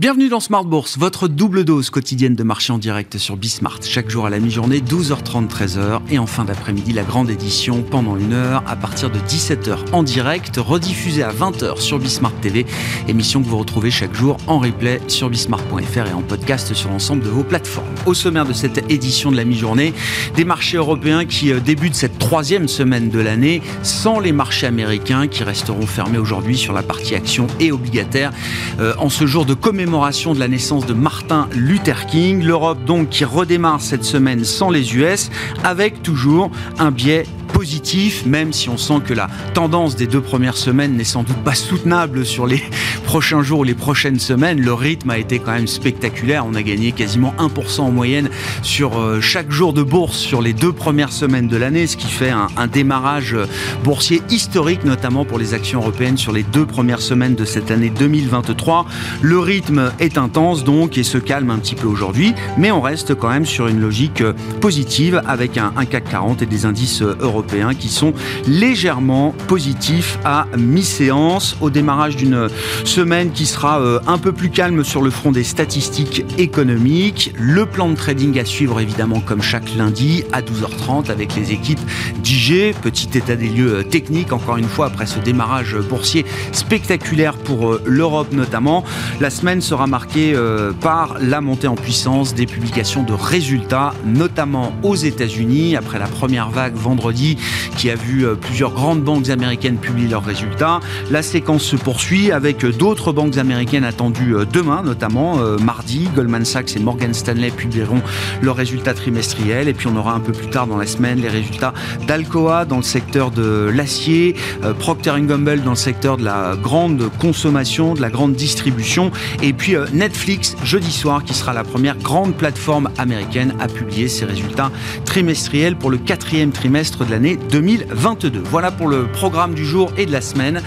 Bienvenue dans Smart Bourse, votre double dose quotidienne de marché en direct sur Bismart. Chaque jour à la mi-journée, 12h30, 13h. Et en fin d'après-midi, la grande édition pendant une heure à partir de 17h en direct, rediffusée à 20h sur Bismart TV. Émission que vous retrouvez chaque jour en replay sur bismart.fr et en podcast sur l'ensemble de vos plateformes. Au sommaire de cette édition de la mi-journée, des marchés européens qui euh, débutent cette troisième semaine de l'année sans les marchés américains qui resteront fermés aujourd'hui sur la partie actions et obligataires euh, en ce jour de commémoration de la naissance de Martin Luther King. L'Europe donc qui redémarre cette semaine sans les US avec toujours un biais positif, même si on sent que la tendance des deux premières semaines n'est sans doute pas soutenable sur les prochains jours ou les prochaines semaines. Le rythme a été quand même spectaculaire. On a gagné quasiment 1% en moyenne sur euh, chaque jour de bourse sur les deux premières semaines de l'année, ce qui fait un, démarrage boursier historique, notamment pour les actions européennes sur les deux premières semaines de cette année 2023. Le rythme est intense donc et se calme un petit peu aujourd'hui, mais on reste quand même sur une logique positive avec un, un CAC 40 et des indices européens qui sont légèrement positifs à mi-séance au démarrage d'une semaine qui sera euh, un peu plus calme sur le front des statistiques économiques. Le plan de trading à suivre évidemment comme chaque lundi à 12h30 avec les équipes d'IG. Petit état des lieux euh, techniques encore une fois après ce démarrage boursier spectaculaire pour euh, l'Europe notamment. La semaine sera marquée par la montée en puissance des publications de résultats notamment aux États-Unis après la première vague vendredi qui a vu euh, plusieurs grandes banques américaines publier leurs résultats. La séquence se poursuit avec euh, d'autres banques américaines attendues euh, demain, notamment mardi. Goldman Sachs et Morgan Stanley publieront leurs résultats trimestriels. Et puis on aura un peu plus tard dans la semaine les résultats d'Alcoa dans le secteur de l'acier, Procter Gamble dans le secteur de la grande consommation, de la grande distribution. Et puis Netflix jeudi soir qui sera la première grande plateforme américaine à publier ses résultats trimestriels pour le quatrième trimestre de l'année 2022. Voilà pour le programme du jour et de la semaine.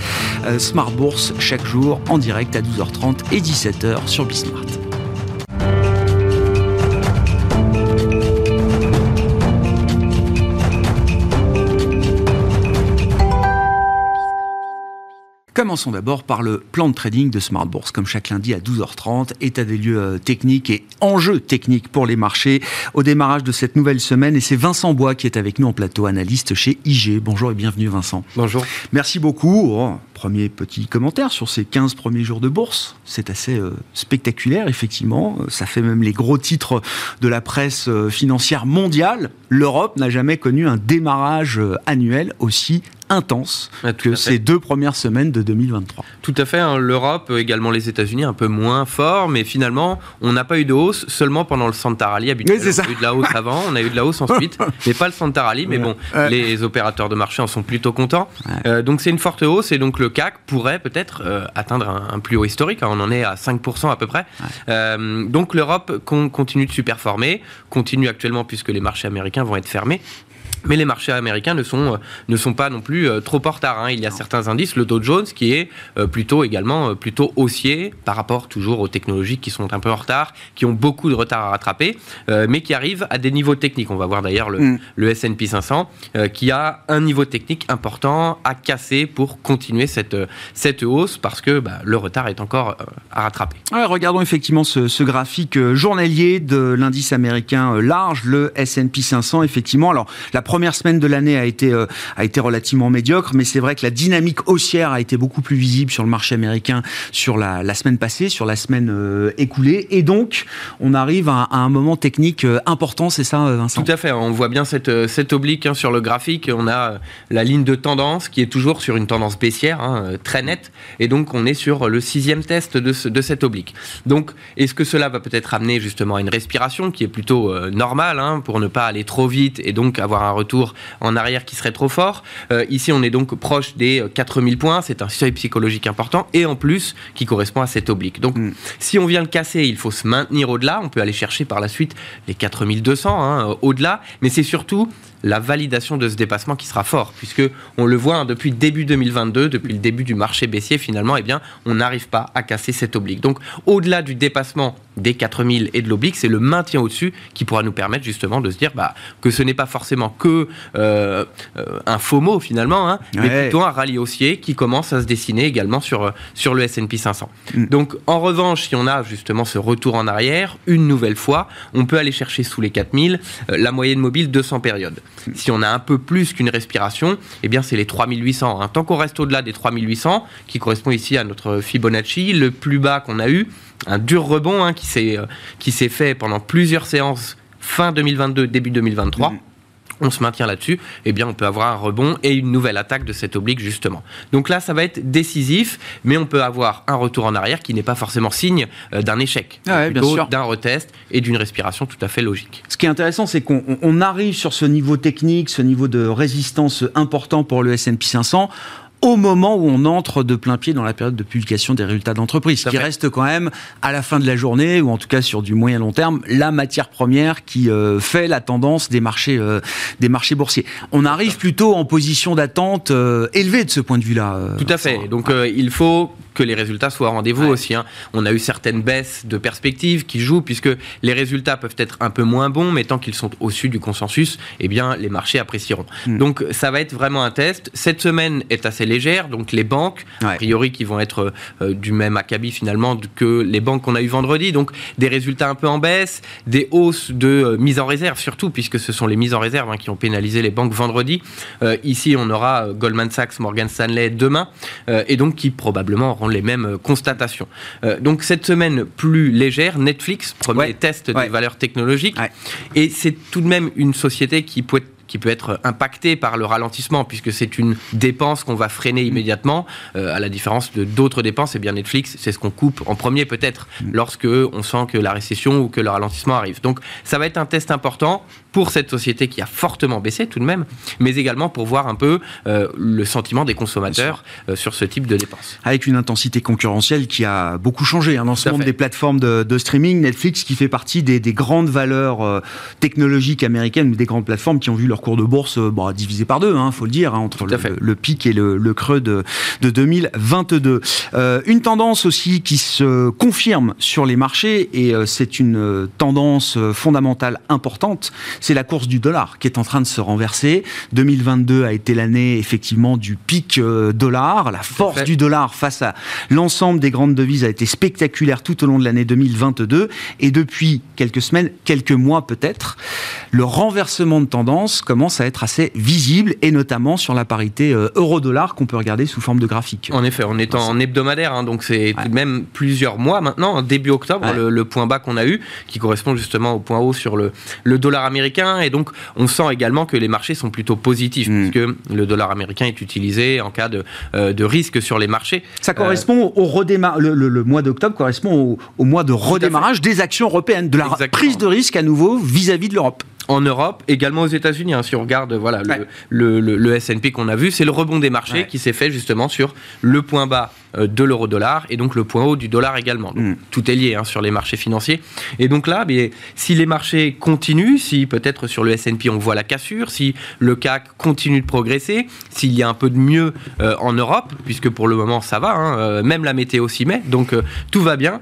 Euh, Smart Bourse chaque jour direct à 12h30 et 17h sur Bismart. Commençons d'abord par le plan de trading de Smart Bourse, comme chaque lundi à 12h30, état des lieux euh, techniques et enjeux techniques pour les marchés au démarrage de cette nouvelle semaine. Et c'est Vincent Bois qui est avec nous en plateau, analyste chez IG. Bonjour et bienvenue Vincent. Bonjour. Merci beaucoup. Oh, premier petit commentaire sur ces 15 premiers jours de bourse. C'est assez euh, spectaculaire, effectivement. Ça fait même les gros titres de la presse euh, financière mondiale. L'Europe n'a jamais connu un démarrage annuel aussi intense que ces deux premières semaines de 2023. Tout à fait. Hein. L'Europe, euh, également les États-Unis, un peu moins fort, mais finalement, on n'a pas eu de hausse seulement pendant le Santa Rally habituel. Oui, on a eu de la hausse avant, on a eu de la hausse ensuite, mais pas le Santa Rally. Mais bon, les opérateurs de marché en sont plutôt contents. Euh, donc c'est une forte hausse et donc le CAC pourrait peut-être euh, atteindre un, plus haut historique. Hein. On en est à 5% à peu près. donc l'Europe continue de superformer, continue actuellement puisque les marchés américains vont être fermés. Mais les marchés américains ne sont, euh, ne sont pas non plus euh, trop en retard. Hein. Il y a certains indices, le Dow Jones qui est euh, plutôt également plutôt haussier par rapport toujours aux technologies qui sont un peu en retard, qui ont beaucoup de retard à rattraper, mais qui arrivent à des niveaux techniques. On va voir d'ailleurs le, mm. le S&P 500 qui a un niveau technique important à casser pour continuer cette, cette hausse parce que bah, le retard est encore à rattraper. regardons effectivement ce, ce graphique journalier de l'indice américain large, le S&P 500. Effectivement, alors la première semaine de l'année a été euh, a été relativement médiocre, mais c'est vrai que la dynamique haussière a été beaucoup plus visible sur le marché américain sur la, la semaine passée, sur la semaine euh, écoulée, et donc on arrive à, un moment technique euh, important, c'est ça, Vincent? Tout à fait. On voit bien cette cette oblique hein, sur le graphique. On a la ligne de tendance qui est toujours sur une tendance baissière, hein, très nette, et donc on est sur le sixième test de, ce, de cette oblique. Donc, est-ce que cela va peut-être amener justement à une respiration qui est plutôt normale hein, pour ne pas aller trop vite et donc avoir un retour en arrière qui serait trop fort. Euh, ici, on est donc proche des 4000 points. C'est un seuil psychologique important et en plus qui correspond à cette oblique. Donc, mm. si on vient le casser, il faut se maintenir au-delà. On peut aller chercher par la suite les 4200 hein, au-delà. Mais c'est surtout la validation de ce dépassement qui sera fort, puisque on le voit hein, depuis début 2022, depuis le début du marché baissier, finalement, eh bien, on n'arrive pas à casser cette oblique. Donc, au-delà du dépassement des 4000 et de l'oblique, c'est le maintien au-dessus qui pourra nous permettre justement de se dire bah, que ce n'est pas forcément que euh, euh, un faux mot finalement, hein, mais plutôt un rallye haussier qui commence à se dessiner également sur, euh, sur le S&P 500. Mm. Donc en revanche, si on a justement ce retour en arrière, une nouvelle fois, on peut aller chercher sous les 4000 la moyenne mobile 200 périodes. Si on a un peu plus qu'une respiration, eh bien c'est les 3800. Hein. Tant qu'on reste au-delà des 3800, qui correspond ici à notre Fibonacci, le plus bas qu'on a eu, un dur rebond hein, euh, qui s'est fait pendant plusieurs séances fin 2022, début 2023. Mm. On se maintient là-dessus, eh bien, on peut avoir un rebond et une nouvelle attaque de cette oblique, justement. Donc là, ça va être décisif, mais on peut avoir un retour en arrière qui n'est pas forcément signe euh, d'un échec, ah plutôt d'un retest et d'une respiration tout à fait logique. Ce qui est intéressant, c'est qu'on arrive sur ce niveau technique, ce niveau de résistance important pour le S&P 500 au moment où on entre de plein pied dans la période de publication des résultats d'entreprise, qui reste quand même à la fin de la journée, ou en tout cas sur du moyen long terme, la matière première qui euh, fait la tendance des marchés, euh, des marchés boursiers. On arrive plutôt en position d'attente euh, élevée de ce point de vue-là. tout à fait. Donc il faut que les résultats soient au rendez-vous aussi. Hein. On a eu certaines baisses de perspectives qui jouent, puisque les résultats peuvent être un peu moins bons, mais tant qu'ils sont au-dessus du consensus, eh bien, les marchés apprécieront. Hmm. Donc, ça va être vraiment un test. Cette semaine est assez légère, donc les banques, a priori, qui vont être euh, du même acabit finalement que les banques qu'on a eu vendredi, donc des résultats un peu en baisse, des hausses de euh, mise en réserve surtout, puisque ce sont les mises en réserve hein, qui ont pénalisé les banques vendredi. Euh, ici, on aura Goldman Sachs, Morgan Stanley demain, et donc qui probablement les mêmes euh, constatations. Euh, donc cette semaine plus légère, Netflix, premier test des valeurs technologiques, et c'est tout de même une société qui peut être qui peut être impacté par le ralentissement, puisque c'est une dépense qu'on va freiner immédiatement, euh, à la différence de d'autres dépenses. Et bien Netflix, c'est ce qu'on coupe en premier peut-être, lorsque on sent que la récession ou que le ralentissement arrive. Donc ça va être un test important pour cette société qui a fortement baissé tout de même, mais également pour voir un peu euh, le sentiment des consommateurs euh, sur ce type de dépenses. Avec une intensité concurrentielle qui a beaucoup changé hein, dans ce monde des plateformes de, streaming. Netflix qui fait partie des, grandes valeurs technologiques américaines, des grandes plateformes qui ont vu leur cours de bourse euh, bah, divisé par deux, il hein, faut le dire, hein, entre le, pic et le, creux de, 2022. Euh, une tendance aussi qui se confirme sur les marchés, et euh, c'est une tendance fondamentale importante, c'est la course du dollar qui est en train de se renverser. 2022 a été l'année effectivement du pic dollar. La force du dollar face à l'ensemble des grandes devises a été spectaculaire tout au long de l'année 2022. Et depuis quelques semaines, quelques mois peut-être, le renversement de tendance commence à être assez visible, et notamment sur la parité euh, euro-dollar qu'on peut regarder sous forme de graphique. En effet, on est en hebdomadaire, hein, donc c'est même plusieurs mois maintenant, hein, début octobre, le, point bas qu'on a eu, qui correspond justement au point haut sur le, le dollar américain, et donc on sent également que les marchés sont plutôt positifs, mm. puisque le dollar américain est utilisé en cas de, euh, de risque sur les marchés. Ça correspond au redémarrage, le, mois d'octobre correspond au, mois de redémarrage des actions européennes, de la prise de risque à nouveau vis-à-vis de l'Europe en Europe, également aux États-Unis. Hein, si on regarde voilà, le, le, S&P qu'on a vu, c'est le rebond des marchés qui s'est fait justement sur le point bas euh, de l'euro-dollar et donc le point haut du dollar également. Mm. Tout est lié hein, sur les marchés financiers. Et donc là, mais, si les marchés continuent, si peut-être sur le S&P on voit la cassure, si le CAC continue de progresser, s'il y a un peu de mieux euh, en Europe, puisque pour le moment ça va, hein, euh, même la météo s'y met, donc tout va bien.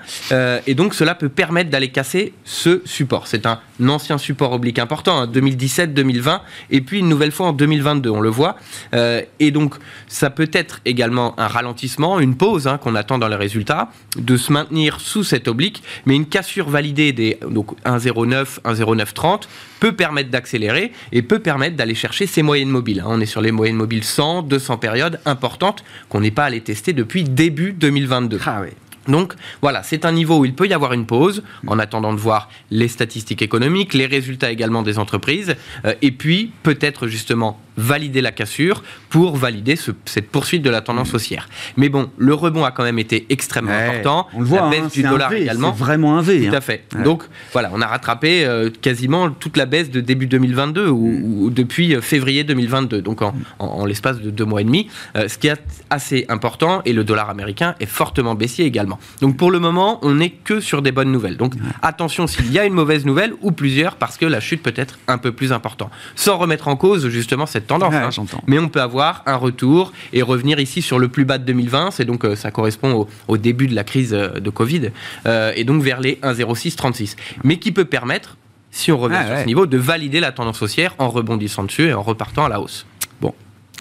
et donc cela peut permettre d'aller casser ce support. C'est un ancien support oblique important, 2017-2020, hein, et puis une nouvelle fois en 2022, on le voit. et donc ça peut être également un ralentissement, une pause hein, qu'on attend dans les résultats, de se maintenir sous cette oblique, mais une cassure validée des donc 1,09, 1,0930 peut permettre d'accélérer et peut permettre d'aller chercher ces moyennes mobiles. Hein. On est sur les moyennes mobiles 100, 200 périodes importantes qu'on n'est pas allé tester depuis début 2022. Ah donc voilà, c'est un niveau où il peut y avoir une pause en attendant de voir les statistiques économiques, les résultats également des entreprises, euh, et puis peut-être justement valider la cassure pour valider cette poursuite de la tendance haussière. Mais bon, le rebond a quand même été extrêmement important. On le voit, la baisse hein, du c'est un dollar V, également. C'est vraiment un V. Tout hein. à fait. Ouais. Donc voilà, on a rattrapé euh, quasiment toute la baisse de début 2022 ou, ou depuis euh, février 2022, donc en, en- en l'espace de deux mois et demi, euh, ce qui est assez important. Et le dollar américain est fortement baissier également. Donc pour le moment, on n'est que sur des bonnes nouvelles. Donc attention s'il y a une mauvaise nouvelle ou plusieurs, parce que la chute peut être un peu plus importante, sans remettre en cause justement cette tendance. Ouais, hein. Mais on peut avoir un retour et revenir ici sur le plus bas de 2020. C'est donc euh, ça correspond au, au début de la crise euh, de Covid euh, et donc vers les 1,0636. Mais qui peut permettre, si on revient Ah, sur ouais. ce niveau, de valider la tendance haussière en rebondissant dessus et en repartant à la hausse?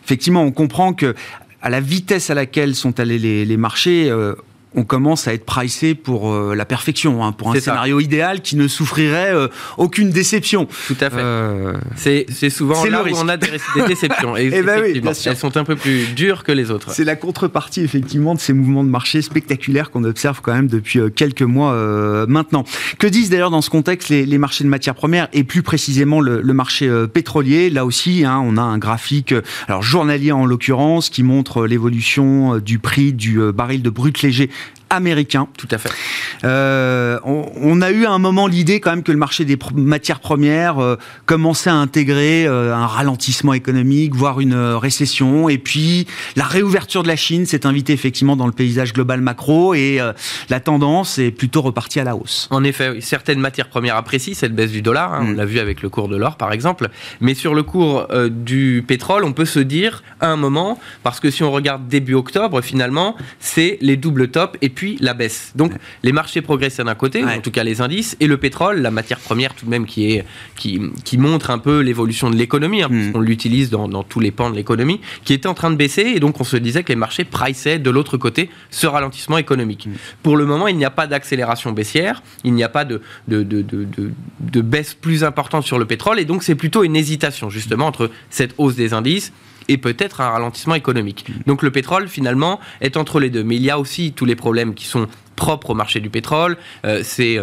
Effectivement, on comprend que à la vitesse à laquelle sont allés les, les marchés, euh, on commence à être pricé pour euh, la perfection, hein, pour un ça. scénario idéal qui ne souffrirait euh, aucune déception. Tout à fait. Euh, C'est souvent là le où on a des, des déceptions. Et Eh ben oui, elles sont un peu plus dures que les autres. C'est la contrepartie effectivement de ces mouvements de marché spectaculaires qu'on observe quand même depuis quelques mois maintenant. Que disent d'ailleurs dans ce contexte les, les marchés de matières premières et plus précisément le, le marché pétrolier? Là aussi, hein, on a un graphique, alors journalier en l'occurrence, qui montre l'évolution du prix du baril de brut léger américain. Tout à fait. Euh, on, on a eu à un moment l'idée quand même que le marché des pr- matières premières euh, commençait à intégrer euh, un ralentissement économique, voire une récession. Et puis la réouverture de la Chine s'est invitée effectivement dans le paysage global macro et la tendance est plutôt repartie à la hausse. En effet, oui, certaines matières premières apprécient cette baisse du dollar. hein, Mm. On l'a vu avec le cours de l'or, par exemple. Mais sur le cours du pétrole, on peut se dire à un moment, parce que si on regarde début octobre, finalement, c'est les doubles tops et puis la baisse. Donc, les marchés progressaient d'un côté, Ouais. en tout cas les indices, et le pétrole, la matière première tout de même qui est qui, qui montre un peu l'évolution de l'économie. Hein, Mm. parce qu'on l'utilise dans, dans tous les pans de l'économie, qui était en train de baisser, et donc on se disait que les marchés priceaient de l'autre côté ce ralentissement économique. Pour le moment, il n'y a pas d'accélération baissière, il n'y a pas de, de, de- de baisse plus importante sur le pétrole, et donc c'est plutôt une hésitation justement entre cette hausse des indices et peut-être un ralentissement économique. Donc le pétrole, finalement, est entre les deux. Mais il y a aussi tous les problèmes qui sont propres au marché du pétrole. Euh, c'est...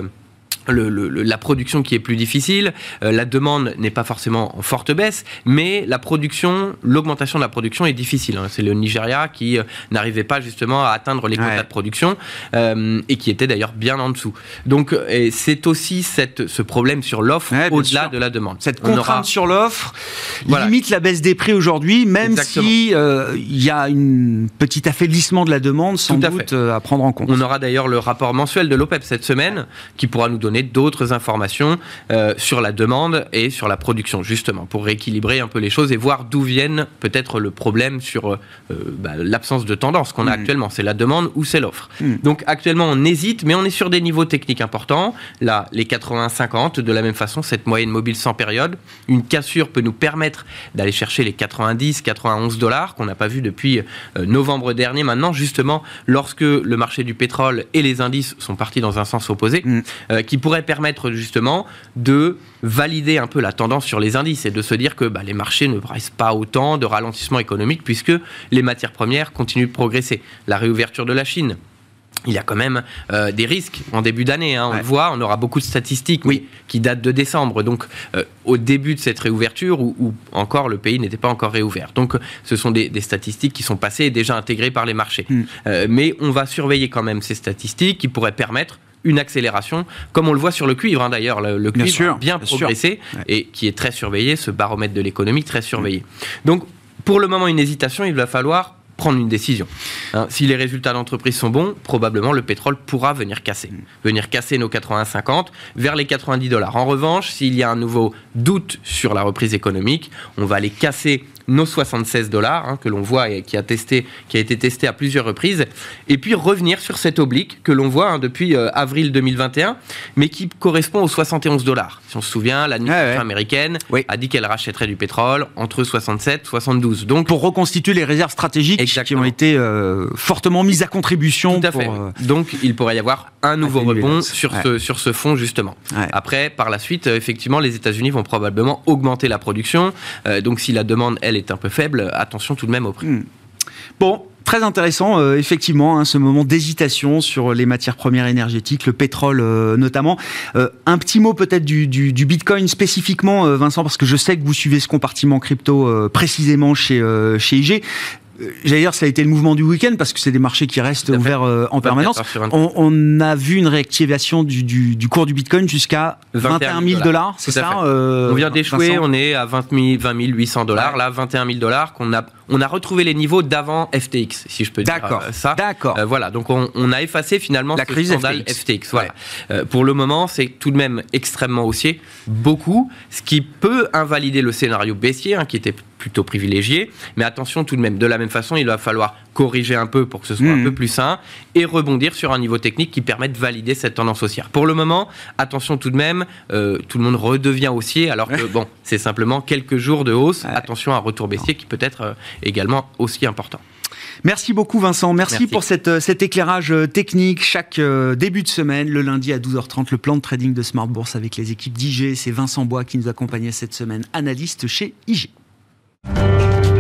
le- le- le- la production qui est plus difficile, euh, la demande n'est pas forcément en forte baisse, mais la production, l'augmentation de la production est difficile. hein. C'est le Nigeria qui euh, n'arrivait pas justement à atteindre les quotas Ouais. de production euh, et qui était d'ailleurs bien en dessous. Donc c'est aussi cette, ce problème sur l'offre Ouais, au-delà de la demande. Cette On contrainte aura- sur l'offre Voilà. limite la baisse des prix aujourd'hui, même Exactement. si il y a un petit affaiblissement de la demande sans Tout à doute fait. à prendre en compte. On aura d'ailleurs le rapport mensuel de l'OPEP cette semaine qui pourra nous donner d'autres informations euh, sur la demande et sur la production, justement, pour rééquilibrer un peu les choses et voir d'où viennent peut-être le problème sur euh, bah, l'absence de tendance qu'on a Mm. actuellement. C'est la demande ou c'est l'offre. Mm. Donc actuellement, on hésite, mais on est sur des niveaux techniques importants. Là, les 80-50, de la même façon, cette moyenne mobile sans période. Une cassure peut nous permettre d'aller chercher les 90-91 dollars qu'on n'a pas vu depuis euh, novembre dernier maintenant, justement, lorsque le marché du pétrole et les indices sont partis dans un sens opposé, Mm. euh, qui pourrait permettre justement de valider un peu la tendance sur les indices et de se dire que bah, les marchés ne pricent pas autant de ralentissement économique puisque les matières premières continuent de progresser. La réouverture de la Chine, il y a quand même euh, des risques en début d'année. hein. On Ouais. le voit, on aura beaucoup de statistiques Oui. qui datent de décembre. Donc, euh, au début de cette réouverture, où, où encore le pays n'était pas encore réouvert. Donc, ce sont des, des statistiques qui sont passées et déjà intégrées par les marchés. Mm. Euh, mais on va surveiller quand même ces statistiques qui pourraient permettre une accélération, comme on le voit sur le cuivre hein, d'ailleurs, le, le Bien cuivre sûr, a bien, progressé et qui est très surveillé, ce baromètre de l'économie très surveillé. Donc, pour le moment, une hésitation, il va falloir prendre une décision. Hein, si les résultats d'entreprise sont bons, probablement le pétrole pourra venir casser. Venir casser nos 80-50 vers les 90 dollars. En revanche, s'il y a un nouveau doute sur la reprise économique, on va aller casser nos 76 dollars hein, que l'on voit et qui a, testé, qui a été testé à plusieurs reprises, et puis revenir sur cette oblique que l'on voit hein, depuis euh, avril 2021, mais qui correspond aux 71 dollars. Si on se souvient, l'administration ouais. américaine Oui. a dit qu'elle rachèterait du pétrole entre 67 et 72. Donc pour reconstituer les réserves stratégiques Exactement. qui ont été euh, fortement mises à contribution. Tout à pour, fait. euh, Donc, il pourrait y avoir un nouveau rebond sur, Ouais. ce, sur ce fonds, justement. ouais. Après, par la suite, effectivement, les États-Unis vont probablement augmenter la production. Donc, si la demande, elle, est un peu faible, attention tout de même au prix. Bon, Très intéressant, euh, effectivement, hein, ce moment d'hésitation sur les matières premières énergétiques, le pétrole euh, notamment. Euh, un petit mot peut-être du, du, du, Bitcoin spécifiquement, Vincent, parce que je sais que vous suivez ce compartiment crypto précisément chez, chez IG. Euh, j'allais dire, ça a été le mouvement du week-end parce que c'est des marchés qui restent ouverts euh, en permanence. On, on, a vu une réactivation du, du, du cours du Bitcoin jusqu'à 21 000 dollars, c'est ça euh, On vient d'échouer, on est à 20, 000, 20 800 dollars, là 21 000 dollars qu'on a on a retrouvé les niveaux d'avant FTX, si je peux dire ça. D'accord. voilà, donc on, on, a effacé finalement la crise scandale FTX. voilà. pour le moment, c'est tout de même extrêmement haussier, beaucoup, ce qui peut invalider le scénario baissier, hein, qui était plutôt privilégié. Mais attention tout de même, de la même façon, il va falloir corriger un peu pour que ce soit un mmh. peu plus sain et rebondir sur un niveau technique qui permet de valider cette tendance haussière. Pour le moment, attention tout de même, euh, tout le monde redevient haussier alors que bon, c'est simplement quelques jours de hausse. Attention à un retour baissier qui peut être euh, également aussi important. Merci beaucoup Vincent, merci, pour cette, euh, cet éclairage technique chaque début de semaine, le lundi à 12h30, le plan de trading de Smart Bourse avec les équipes d'IG. C'est Vincent Bois qui nous accompagnait cette semaine, analyste chez IG. Thank you.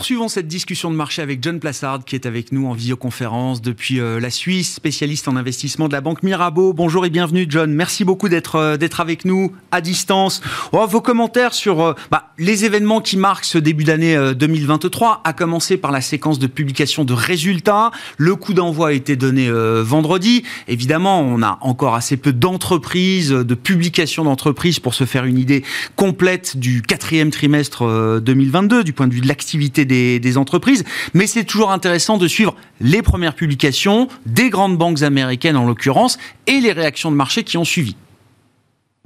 Poursuivons cette discussion de marché avec John Plassard qui est avec nous en visioconférence depuis euh, la Suisse, spécialiste en investissement de la banque Mirabeau. Bonjour et bienvenue John. Merci beaucoup d'être euh, d'être avec nous à distance. Oh, vos commentaires sur euh, bah, les événements qui marquent ce début d'année 2023, à commencer par la séquence de publication de résultats. Le coup d'envoi a été donné vendredi. Évidemment, on a encore assez peu d'entreprises, de publications d'entreprises pour se faire une idée complète du quatrième trimestre 2022 du point de vue de l'activité des, entreprises. Mais c'est toujours intéressant de suivre les premières publications des grandes banques américaines en l'occurrence et les réactions de marché qui ont suivi.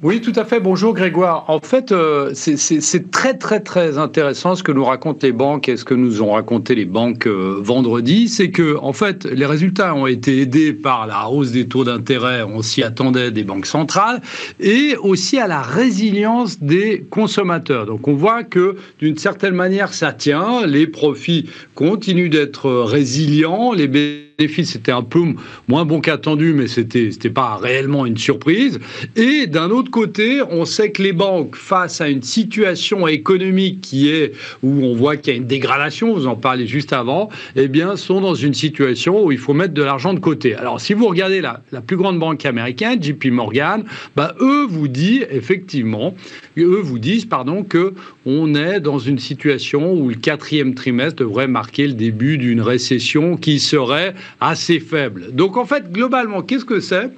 Oui, tout à fait. Bonjour Grégoire. En fait, euh, c'est très très très intéressant ce que nous racontent les banques et ce que nous ont raconté les banques euh, vendredi. C'est que en fait, les résultats ont été aidés par la hausse des taux d'intérêt, on s'y attendait des banques centrales, et aussi à la résilience des consommateurs. Donc on voit que d'une certaine manière, ça tient. Les profits continuent d'être résilients, les bénéfices étaient un peu moins bons qu'attendu, mais c'était n'était pas réellement une surprise. Et d'un autre côté, on sait que les banques, face à une situation économique qui est où on voit qu'il y a une dégradation, vous en parlez juste avant, eh bien, sont dans une situation où il faut mettre de l'argent de côté. Alors, si vous regardez la, la plus grande banque américaine, JP Morgan, bah, eux vous disent effectivement, eux vous disent pardon que on est dans une situation où le quatrième trimestre devrait marquer le début d'une récession qui serait assez faible. Donc en fait, globalement, qu'est-ce que c'est?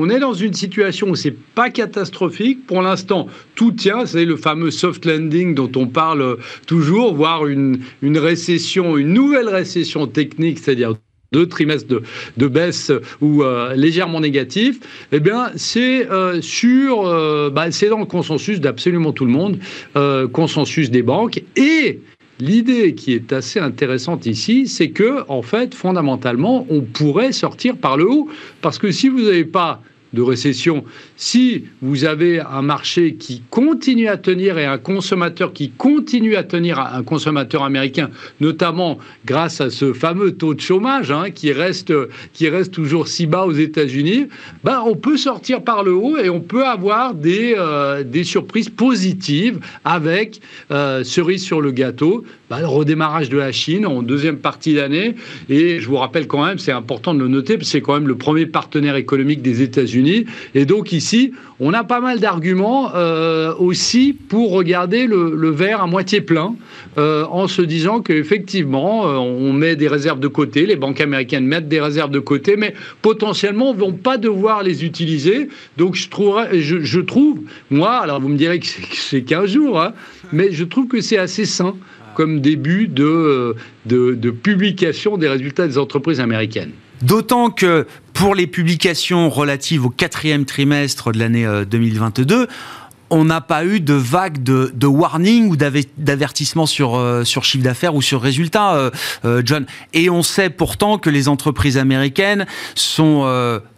On est dans une situation où c'est pas catastrophique. Pour l'instant, tout tient. C'est le fameux soft landing dont on parle toujours, voire une, récession, une nouvelle récession technique, c'est-à-dire deux trimestres de, baisse ou euh, légèrement négatif, eh bien, c'est euh, euh, bah, c'est dans le consensus d'absolument tout le monde, consensus des banques et L'idée qui est assez intéressante ici, c'est que, en fait, fondamentalement, on pourrait sortir par le haut. Parce que si vous n'avez pas de récession, si vous avez un marché qui continue à tenir et un consommateur qui continue à tenir, un consommateur américain, notamment grâce à ce fameux taux de chômage hein, qui, reste, qui reste toujours si bas aux États-Unis, ben, on peut sortir par le haut et on peut avoir des, euh, des surprises positives avec euh, cerise sur le gâteau, ben, le redémarrage de la Chine en deuxième partie d'année. Et je vous rappelle quand même, c'est important de le noter, c'est quand même le premier partenaire économique des États-Unis et donc ici, on a pas mal d'arguments euh, aussi pour regarder le, verre à moitié plein, euh, en se disant qu'effectivement, euh, on met des réserves de côté, les banques américaines mettent des réserves de côté, mais potentiellement, ne vont pas devoir les utiliser. Donc je, trouve, moi, alors vous me direz que c'est 15 jours, hein, mais je trouve que c'est assez sain comme début de publication des résultats des entreprises américaines. D'autant que pour les publications relatives au quatrième trimestre de l'année 2022, euh, on n'a pas eu de vague de, warning ou d'avertissement sur, euh, sur chiffre d'affaires ou sur résultats, euh, John. Et on sait pourtant que les entreprises américaines sont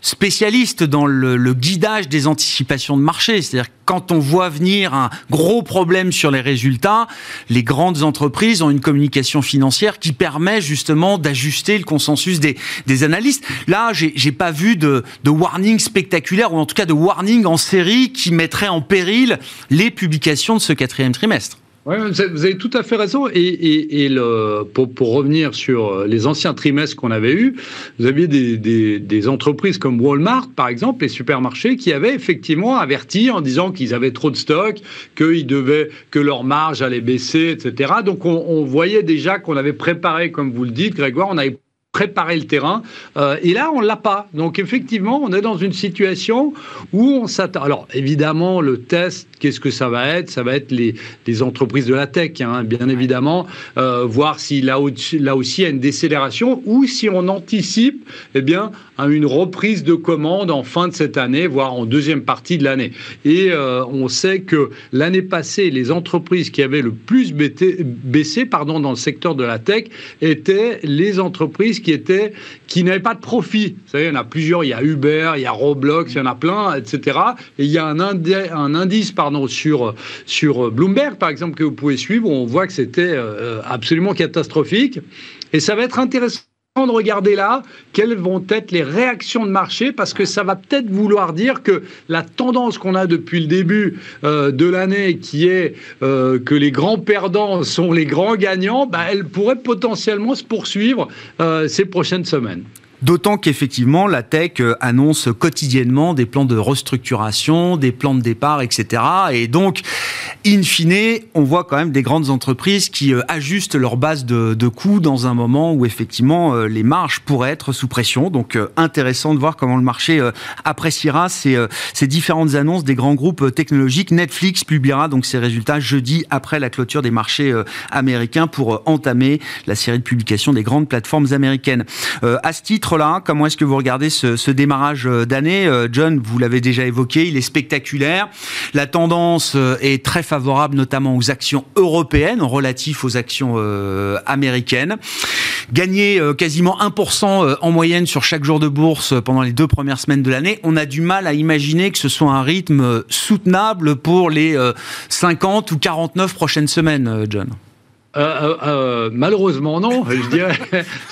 spécialistes dans le, guidage des anticipations de marché. C'est-à-dire quand on voit venir un gros problème sur les résultats, les grandes entreprises ont une communication financière qui permet justement d'ajuster le consensus des, des analystes. Là, j'ai pas vu de, de warning spectaculaire ou en tout cas de warning en série qui mettrait en péril les publications de ce quatrième trimestre. Oui, vous avez tout à fait raison. Et, pour, revenir sur les anciens trimestres qu'on avait eus, vous aviez des, entreprises comme Walmart, par exemple, les supermarchés, qui avaient effectivement averti en disant qu'ils avaient trop de stock, qu'ils devaient, que leur marge allait baisser, etc. Donc on, on voyait déjà qu'on avait préparé, comme vous le dites, Grégoire, on avait préparer le terrain. Euh, et là, on l'a pas. Donc effectivement, on est dans une situation où on s'attend. Alors évidemment, le test, qu'est-ce que ça va être? Ça va être les, les, entreprises de la tech, hein, bien évidemment, euh, voir si là, là aussi il y a une décélération ou si on anticipe, eh bien, à une reprise de commandes en fin de cette année, voire en deuxième partie de l'année. Et euh, on sait que l'année passée, les entreprises qui avaient le plus baissé, pardon, dans le secteur de la tech étaient les entreprises qui étaient qui n'avaient pas de profit. Vous savez, il y en a plusieurs. Il y a Uber, il y a Roblox, il y en a plein, etc. Et il y a un, indice pardon sur sur Bloomberg par exemple que vous pouvez suivre. Où on voit que c'était euh, absolument catastrophique. Et ça va être intéressant de regarder là quelles vont être les réactions de marché parce que ça va peut-être vouloir dire que la tendance qu'on a depuis le début euh, de l'année qui est euh, que les grands perdants sont les grands gagnants, bah, elle pourrait potentiellement se poursuivre euh, ces prochaines semaines. D'autant qu'effectivement, la tech euh, annonce quotidiennement des plans de restructuration, des plans de départ, etc. Et donc, in fine, on voit quand même des grandes entreprises qui euh, ajustent leur base de, coûts dans un moment où effectivement euh, les marges pourraient être sous pression. Donc, intéressant de voir comment le marché appréciera ces, ces différentes annonces des grands groupes technologiques. Netflix publiera donc ses résultats jeudi après la clôture des marchés américains pour entamer la série de publications des grandes plateformes américaines. à ce titre, là Comment est-ce que vous regardez ce, démarrage euh, d'année euh, John, vous l'avez déjà évoqué, il est spectaculaire. La tendance euh, est très favorable, notamment aux actions européennes, relatif aux actions américaines. Gagner quasiment 1% en moyenne sur chaque jour de bourse pendant les deux premières semaines de l'année, on a du mal à imaginer que ce soit un rythme soutenable pour les 50 ou 49 prochaines semaines, John. Euh, euh, euh, malheureusement non, je dirais,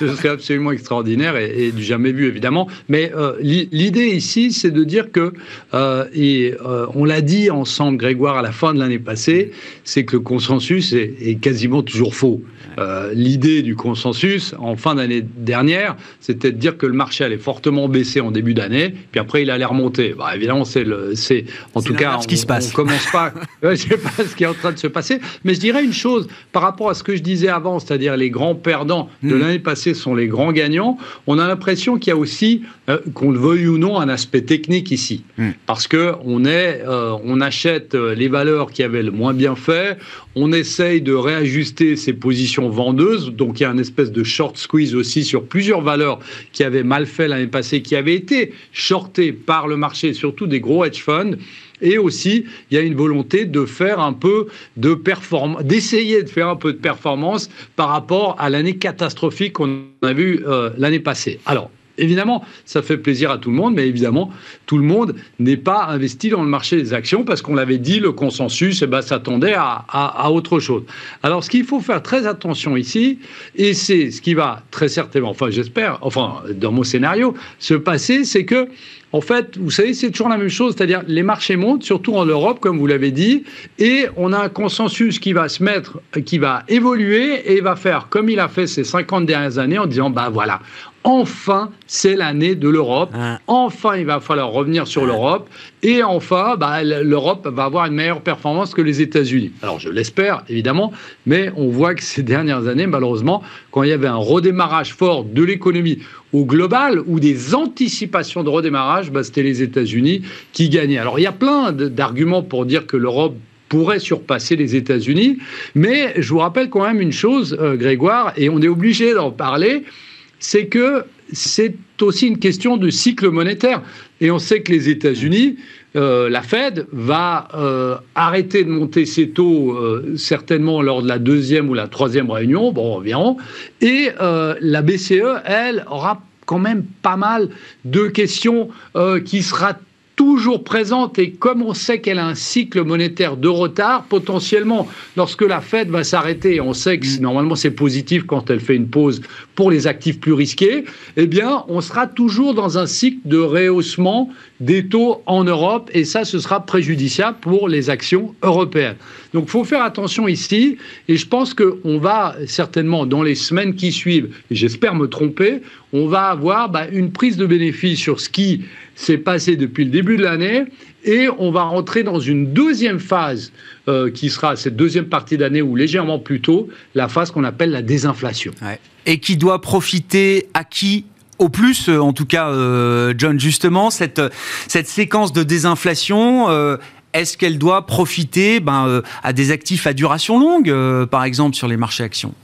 ce serait absolument extraordinaire et, du jamais vu évidemment. Mais l'idée ici, c'est de dire que, et on l'a dit ensemble, Grégoire, à la fin de l'année passée, c'est que le consensus est, quasiment toujours faux. L'idée du consensus en fin d'année dernière, c'était de dire que le marché allait fortement baisser en début d'année, puis après il allait remonter. Bah, évidemment, c'est le, c'est en tout cas, ce qui se passe. On commence pas, je sais pas ce qui est en train de se passer, mais je dirais une chose par rapport à ce que je disais avant, c'est-à-dire les grands perdants de hmm. l'année passée sont les grands gagnants, on a l'impression qu'il y a aussi, euh, qu'on le veuille ou non, un aspect technique ici. Hmm. Parce que on, est, euh, on achète euh, les valeurs qui avaient le moins bien fait, on essaye de réajuster ses positions vendeuses, donc il y a une espèce de short squeeze aussi sur plusieurs valeurs qui avaient mal fait l'année passée, qui avaient été shortées par le marché, surtout des gros hedge funds. Et aussi, il y a une volonté de faire un peu de performance, d'essayer de faire un peu de performance par rapport à l'année catastrophique qu'on a vue euh, l'année passée. Alors, évidemment, ça fait plaisir à tout le monde, mais évidemment, tout le monde n'est pas investi dans le marché des actions parce qu'on l'avait dit, le consensus eh ben, s'attendait à, autre chose. Alors, ce qu'il faut faire très attention ici, et c'est ce qui va très certainement, enfin j'espère, enfin dans mon scénario, se passer, c'est que en fait, vous savez, c'est toujours la même chose, c'est-à-dire les marchés montent, surtout en Europe, comme vous l'avez dit, et on a un consensus qui va se mettre, qui va évoluer et va faire comme il a fait ces 50 dernières années en disant, bah voilà, enfin, c'est l'année de l'Europe. Ah. Enfin, il va falloir revenir sur l'Europe. Et enfin, bah, l'Europe va avoir une meilleure performance que les États-Unis. Alors, je l'espère, évidemment, mais on voit que ces dernières années, malheureusement, quand il y avait un redémarrage fort de l'économie au global ou des anticipations de redémarrage, bah, c'était les États-Unis qui gagnaient. Alors, il y a plein d'arguments pour dire que l'Europe pourrait surpasser les États-Unis, mais je vous rappelle quand même une chose, euh, Grégoire, et on est obligé d'en parler, c'est que c'est aussi une question de cycle monétaire. Et on sait que les États-Unis, euh, la Fed va euh, arrêter de monter ses taux euh, certainement lors de la deuxième ou la troisième réunion, bon environ, et la BCE, elle, aura quand même pas mal de questions qui sera toujours présente et comme on sait qu'elle a un cycle monétaire de retard, potentiellement, lorsque la Fed va s'arrêter, on sait que mm. normalement c'est positif quand elle fait une pause pour les actifs plus risqués, eh bien, on sera toujours dans un cycle de rehaussement des taux en Europe et ça, ce sera préjudiciable pour les actions européennes. Donc, il faut faire attention ici et je pense qu'on va certainement, dans les semaines qui suivent, et j'espère me tromper, on va avoir bah, une prise de bénéfice sur ce qui s'est passé depuis le début de l'année et on va rentrer dans une deuxième phase euh, qui sera cette deuxième partie d'année ou légèrement plus tôt, la phase qu'on appelle la désinflation. Et qui doit profiter à qui? Au plus, euh, en tout cas, euh, John, justement, cette, cette séquence de désinflation, est-ce qu'elle doit profiter ben, à des actifs à duration longue, par exemple, sur les marchés actions?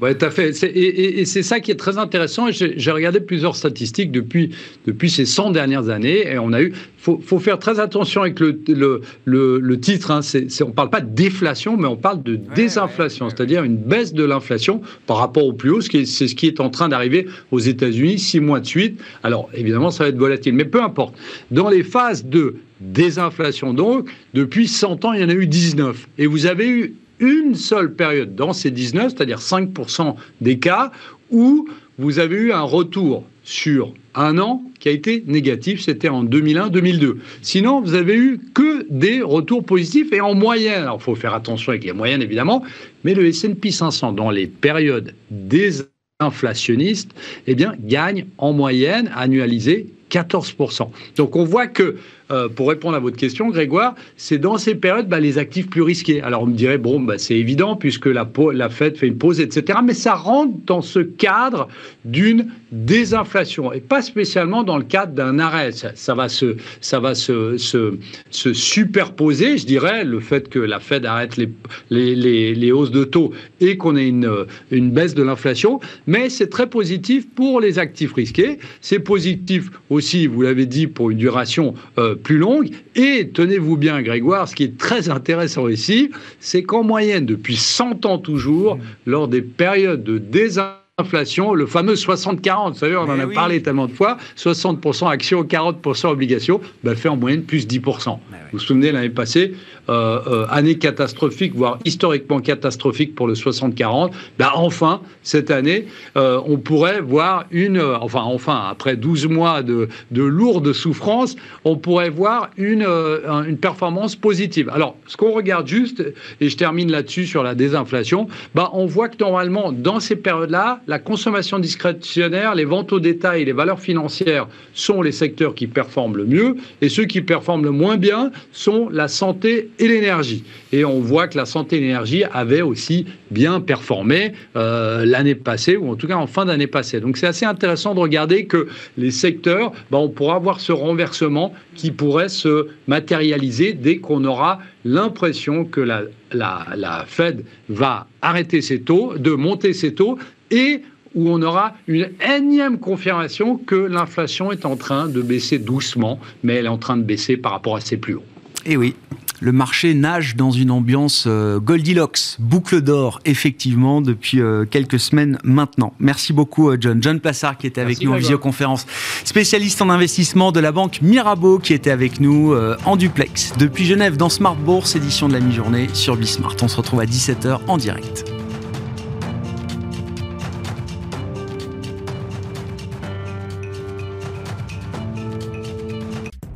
Oui, tout à fait. Et, c'est ça qui est très intéressant. J'ai regardé plusieurs statistiques depuis, depuis ces 100 dernières années et on a eu. faut, faut faire très attention avec le, le, le, titre. Hein. on ne parle pas de déflation, mais on parle de désinflation, c'est-à-dire une baisse de l'inflation par rapport au plus haut. C'est ce qui est en train d'arriver aux États-Unis six mois de suite. Alors, évidemment, ça va être volatile, mais peu importe. Dans les phases de désinflation, donc, depuis 100 ans, il y en a eu 19. Et vous avez eu une seule période dans ces 19, c'est-à-dire 5% des cas, où vous avez eu un retour sur un an qui a été négatif, c'était en 2001-2002. Sinon, vous avez eu que des retours positifs et en moyenne, alors il faut faire attention avec les moyennes évidemment, mais le S&P 500 dans les périodes désinflationnistes, eh bien, gagne en moyenne annualisée 14%. Donc on voit que euh, pour répondre à votre question, Grégoire, c'est dans ces périodes bah, les actifs plus risqués. Alors on me dirait, bon, bah, c'est évident puisque la, la Fed fait une pause, etc. Mais ça rentre dans ce cadre d'une désinflation et pas spécialement dans le cadre d'un arrêt. Ça, va, se, ça va se, se, superposer, je dirais, le fait que la Fed arrête les, les, les, hausses de taux et qu'on ait une, une baisse de l'inflation. Mais c'est très positif pour les actifs risqués. C'est positif aussi, vous l'avez dit, pour une duration euh, plus longue. Et tenez-vous bien, Grégoire, ce qui est très intéressant ici, c'est qu'en moyenne, depuis 100 ans toujours, lors des périodes de désinflation, inflation, le fameux 60-40, vous savez, on en a parlé tellement de fois, 60% actions, 40% obligations, ben, fait en moyenne plus 10%. Vous vous souvenez, l'année passée, euh, euh, année catastrophique, voire historiquement catastrophique pour le 60-40, ben, enfin, cette année, euh, on pourrait voir une, enfin, enfin, après 12 mois de, de lourde souffrance, on pourrait voir une, une performance positive. Alors, ce qu'on regarde juste, et je termine là-dessus sur la désinflation, ben, on voit que normalement, dans ces périodes-là, la consommation discrétionnaire, les ventes au détail les valeurs financières sont les secteurs qui performent le mieux, et ceux qui performent le moins bien sont la santé et l'énergie. Et on voit que la santé et l'énergie avaient aussi bien performé euh, l'année passée, ou en tout cas en fin d'année passée. Donc c'est assez intéressant de regarder que les secteurs, ben, on pourra avoir ce renversement qui pourrait se matérialiser dès qu'on aura l'impression que la, la, la Fed va arrêter ses taux, de monter ses taux, et où on aura une énième confirmation que l'inflation est en train de baisser doucement, mais elle est en train de baisser par rapport à ses plus hauts. Et eh oui, le marché nage dans une ambiance euh, Goldilocks, boucle d'or, effectivement, depuis euh, quelques semaines maintenant. Merci beaucoup, euh, John. John Plassard, qui était avec nous en visioconférence, spécialiste en investissement de la banque Mirabeau, qui était avec nous en duplex depuis Genève dans Smart Bourse, édition de la mi-journée sur Bismart. On se retrouve à 17h en direct.